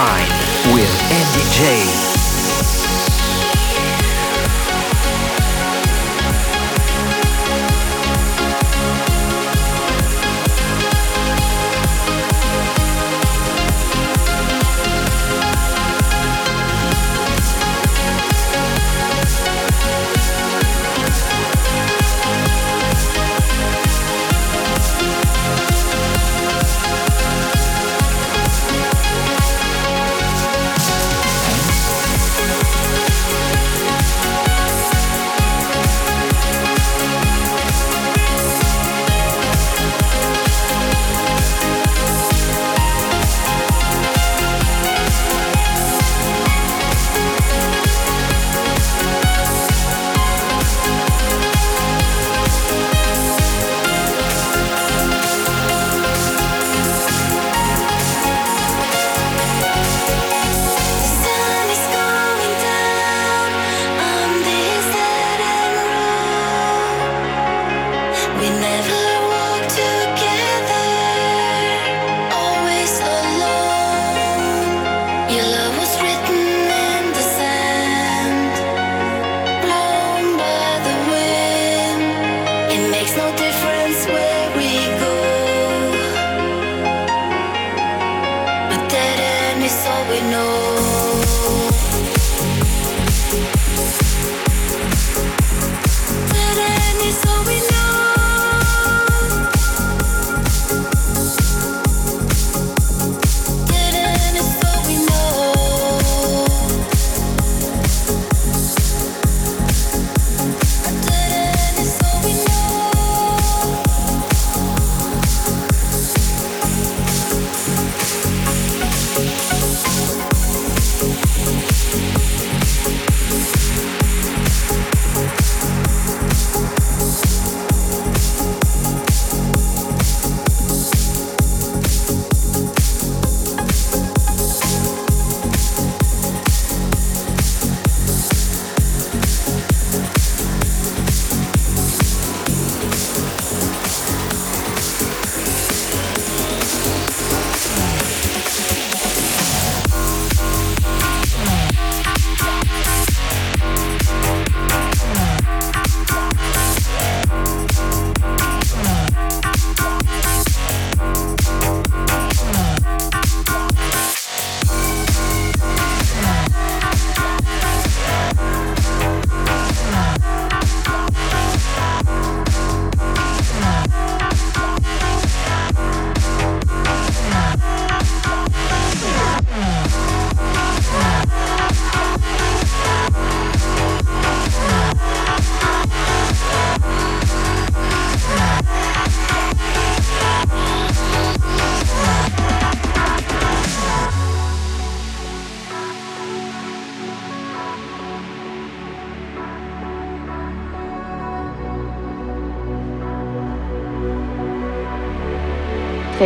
Mind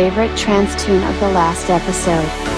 Favorite trance tune of the last episode.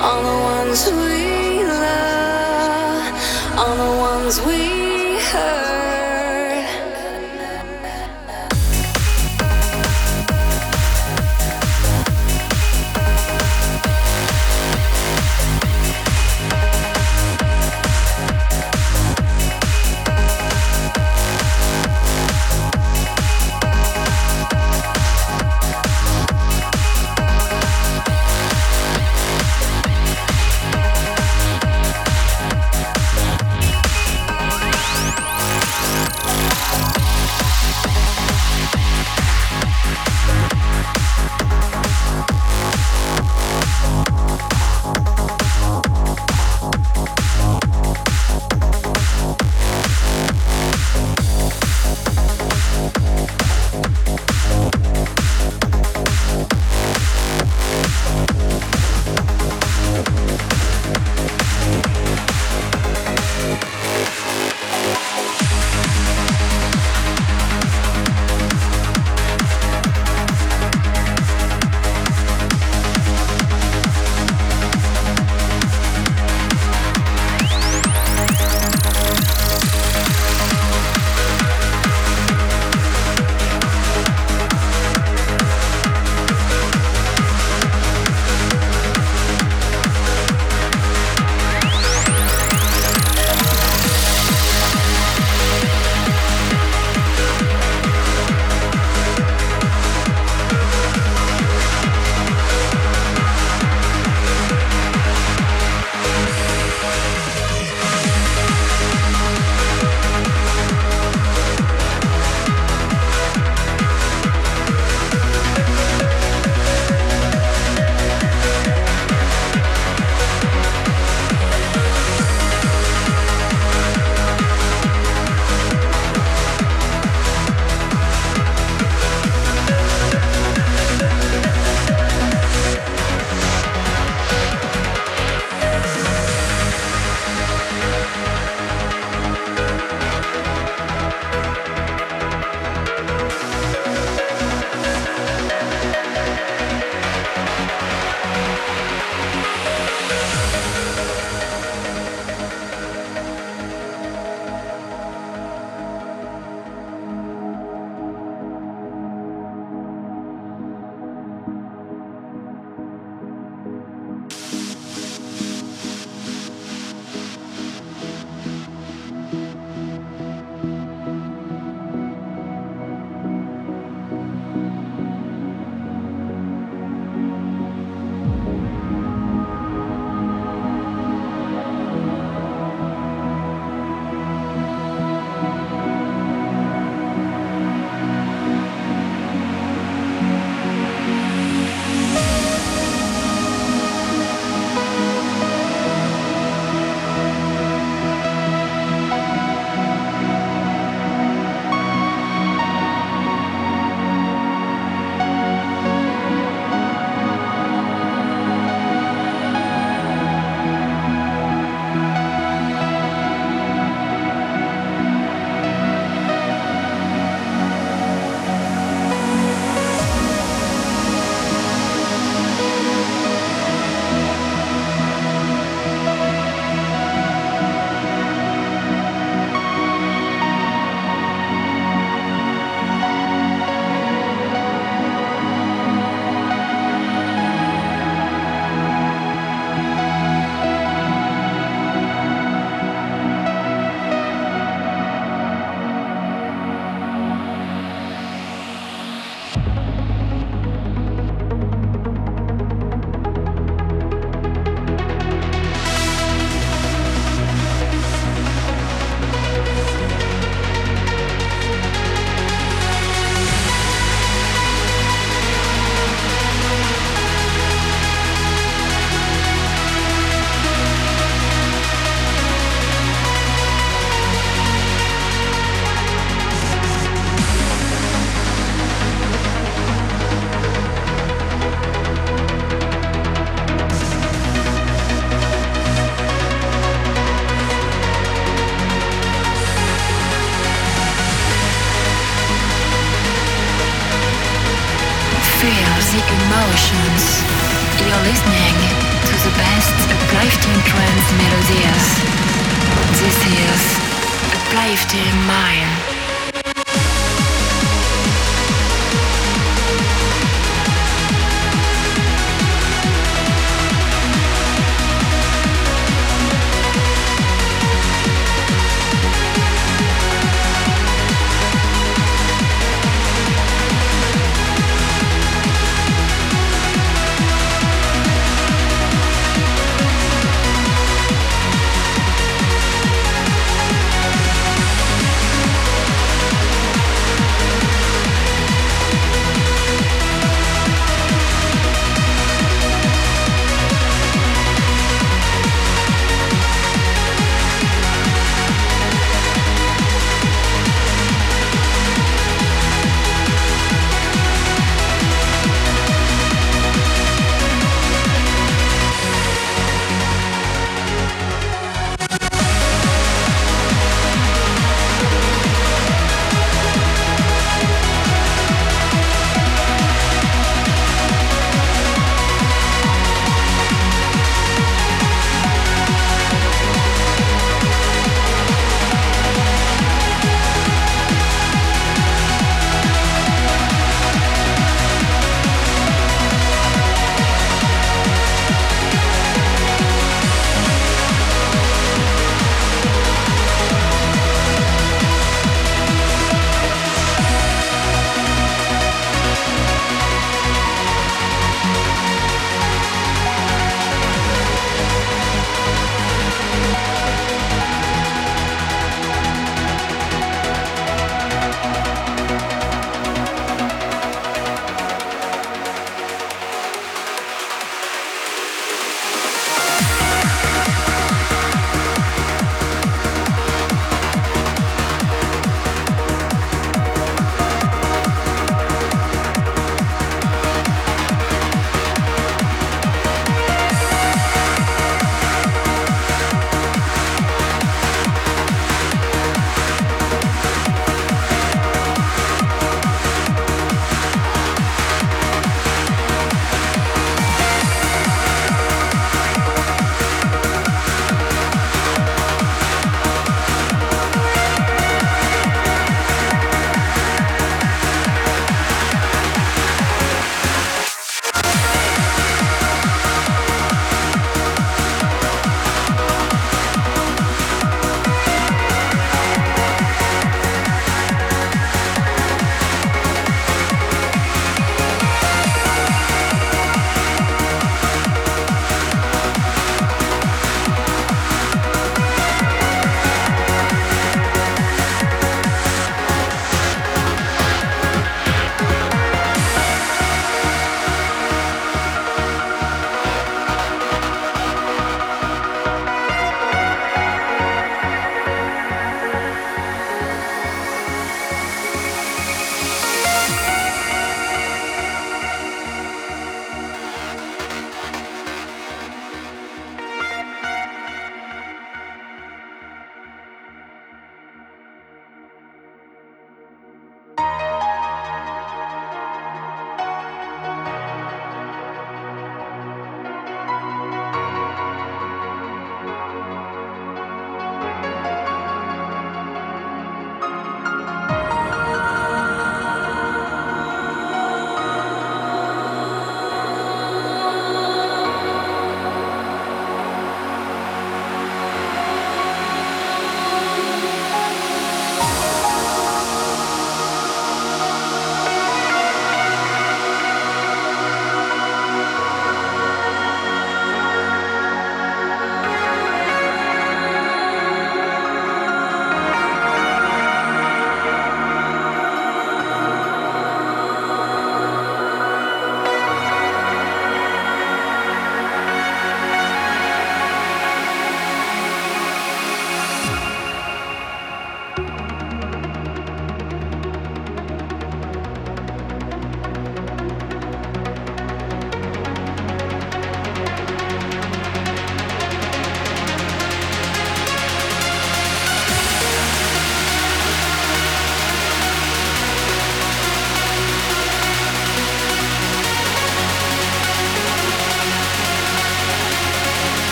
On the ones we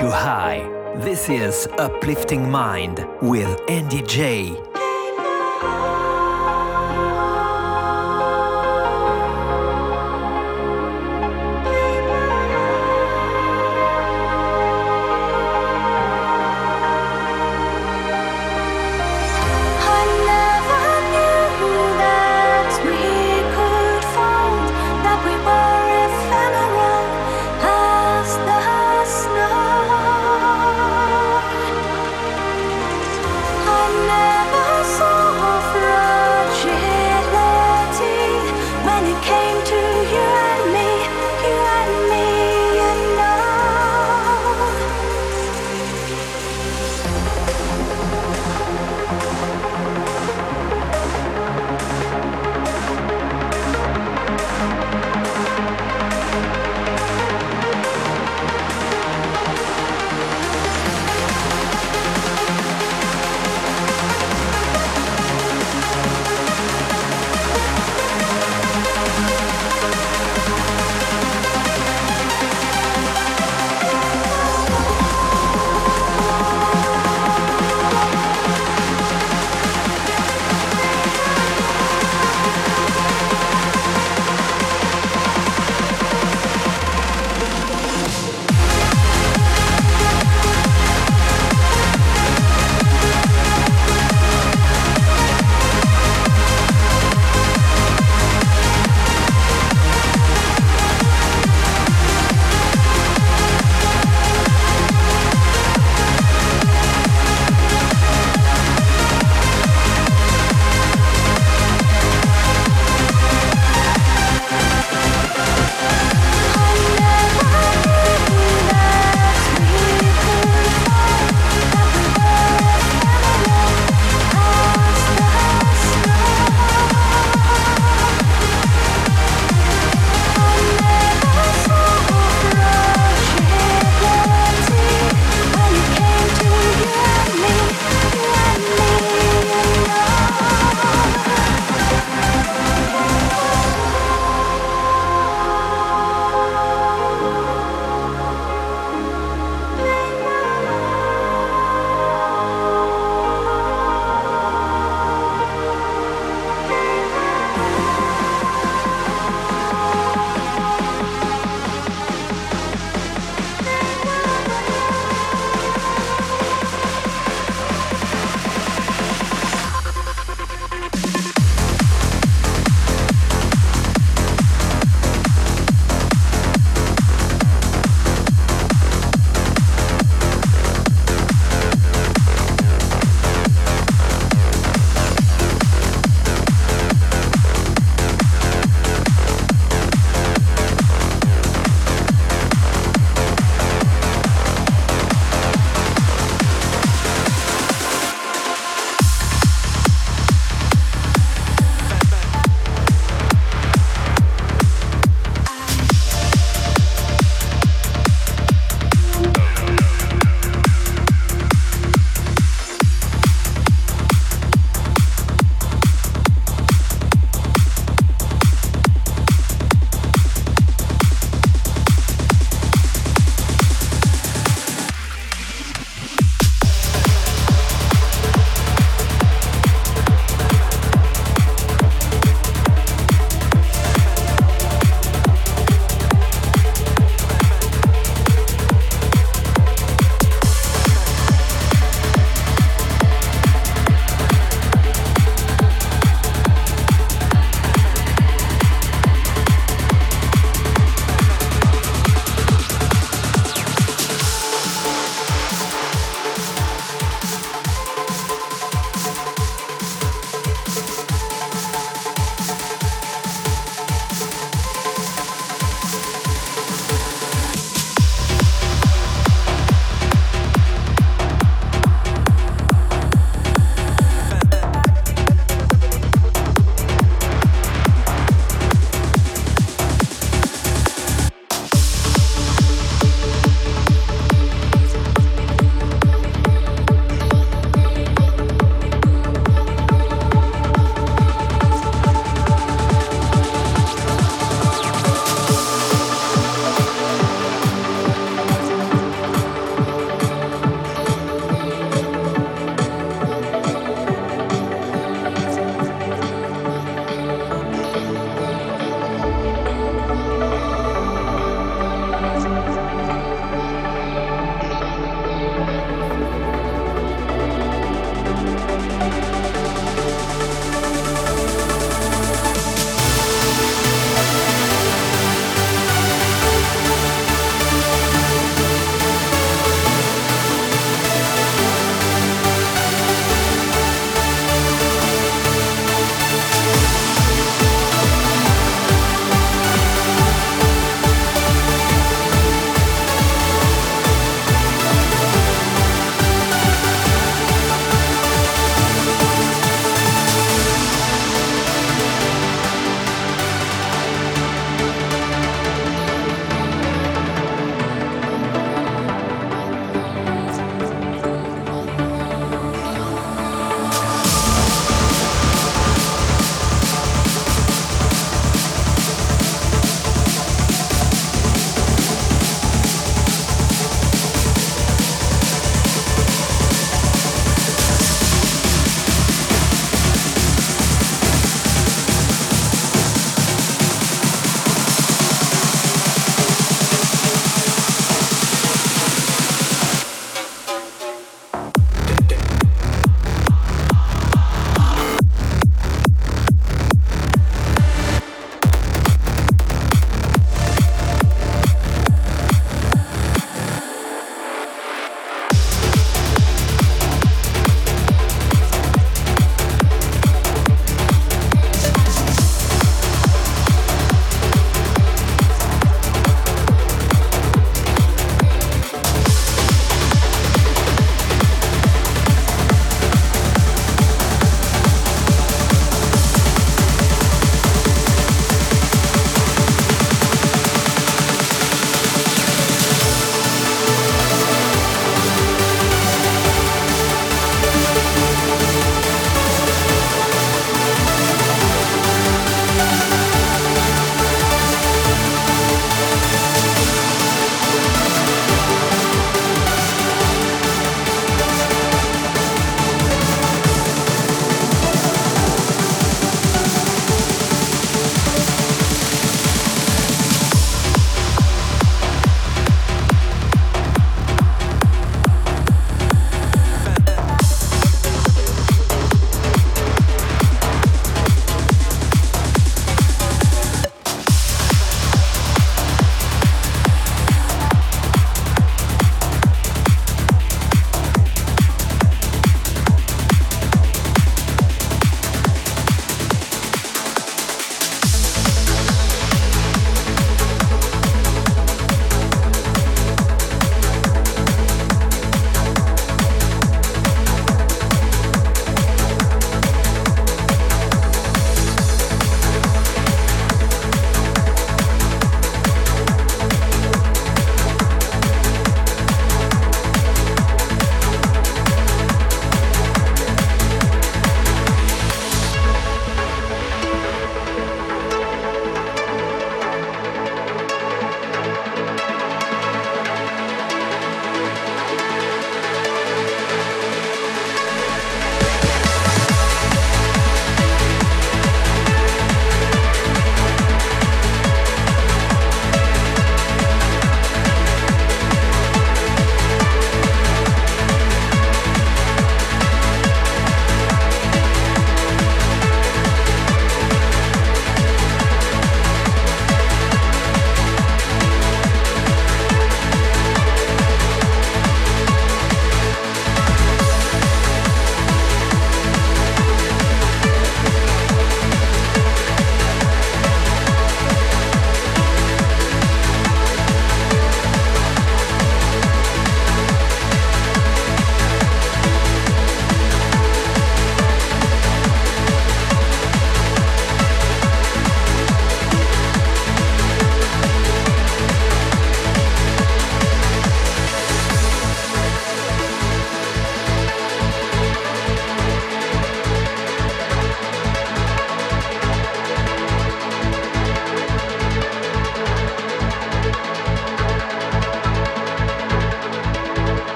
you high. This is Uplifting Mind with Andy J.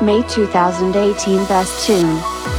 May 2018 Best Tune.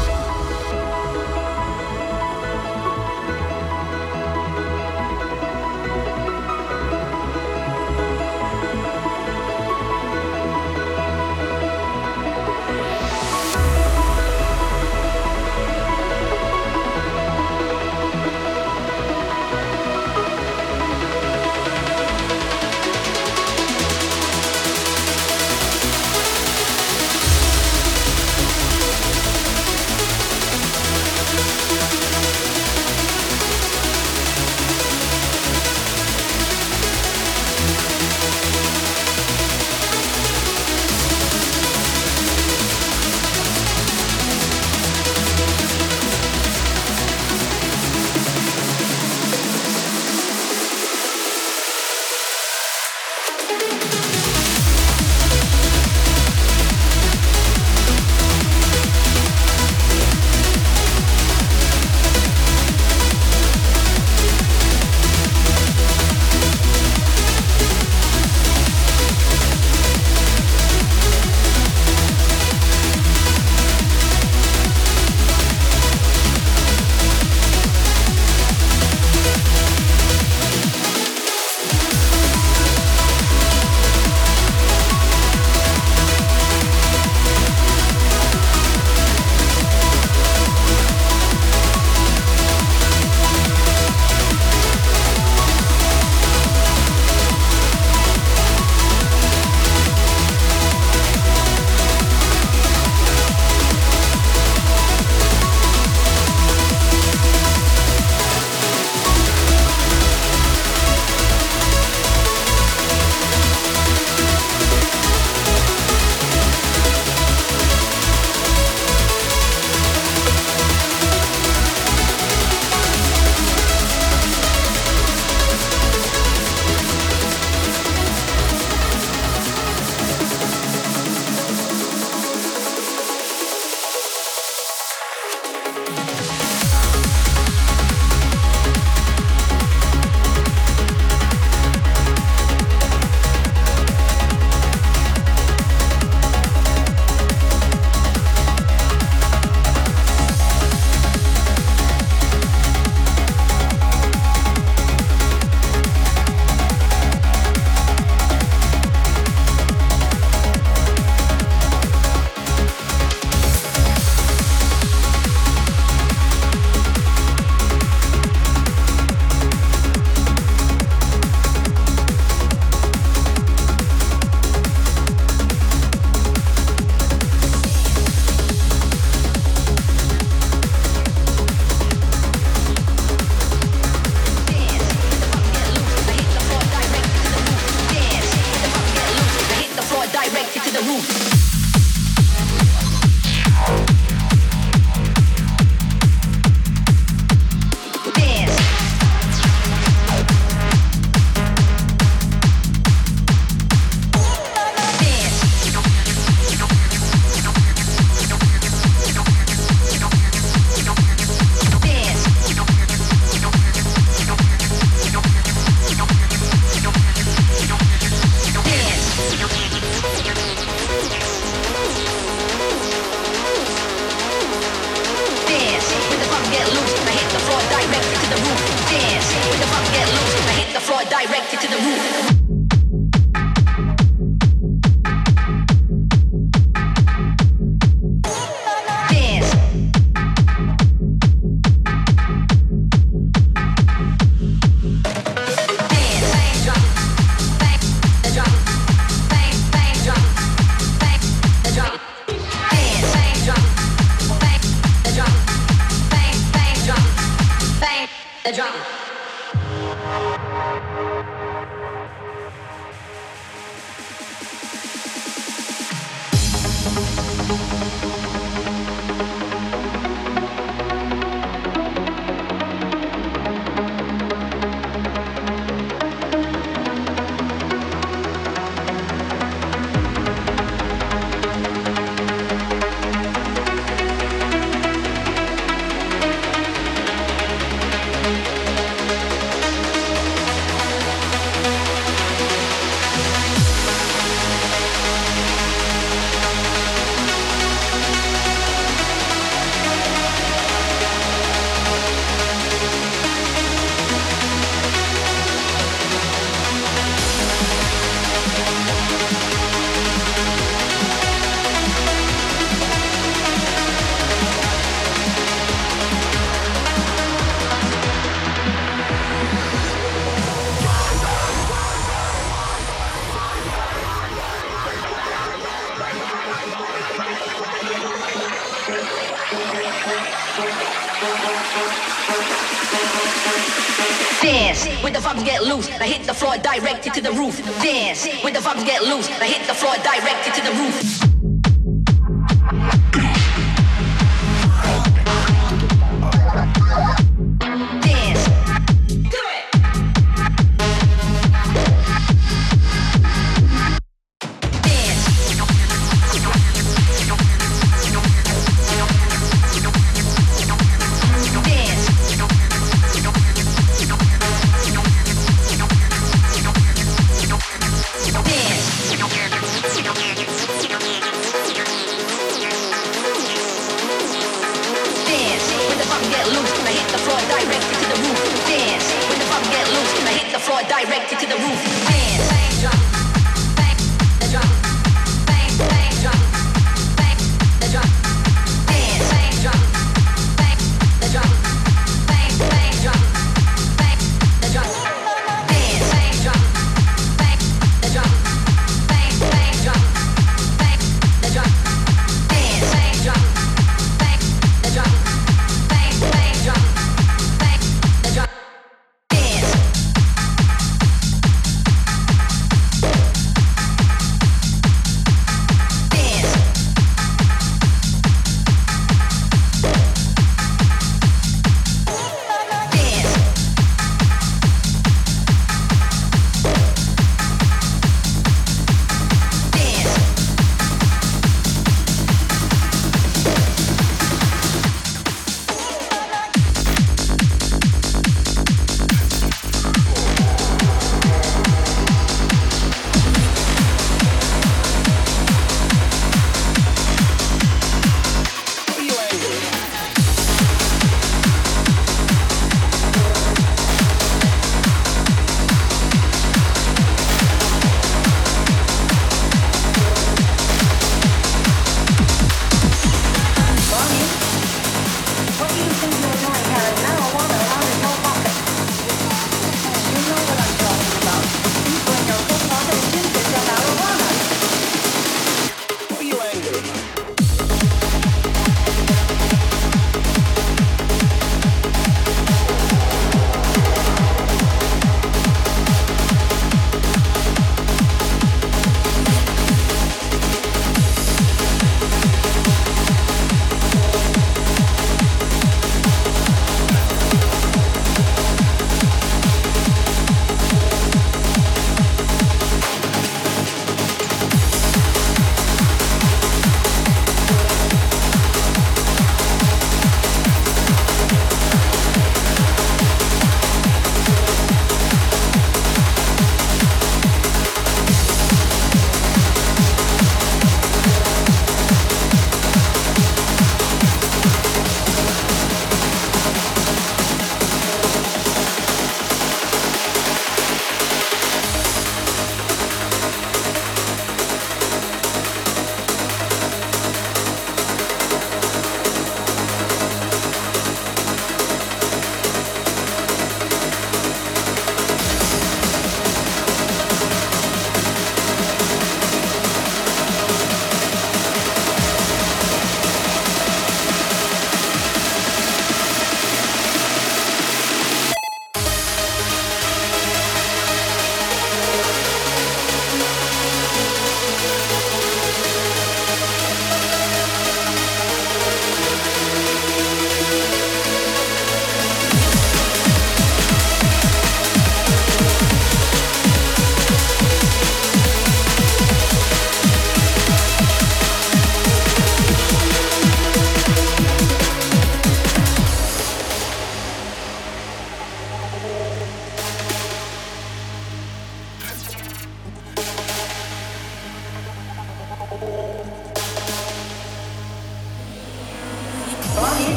Floor directed to the roof. Dance with the vibes get loose. I hit the floor directed to the roof.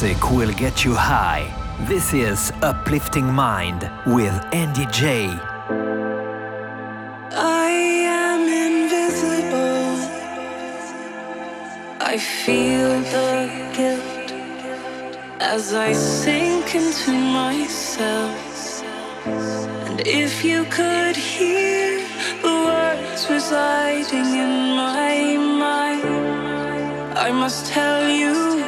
Music will get you high. This is Uplifting Mind with Andy J. I am invisible. I feel the guilt as I sink into myself. And if you could hear the words residing in my mind, I must tell you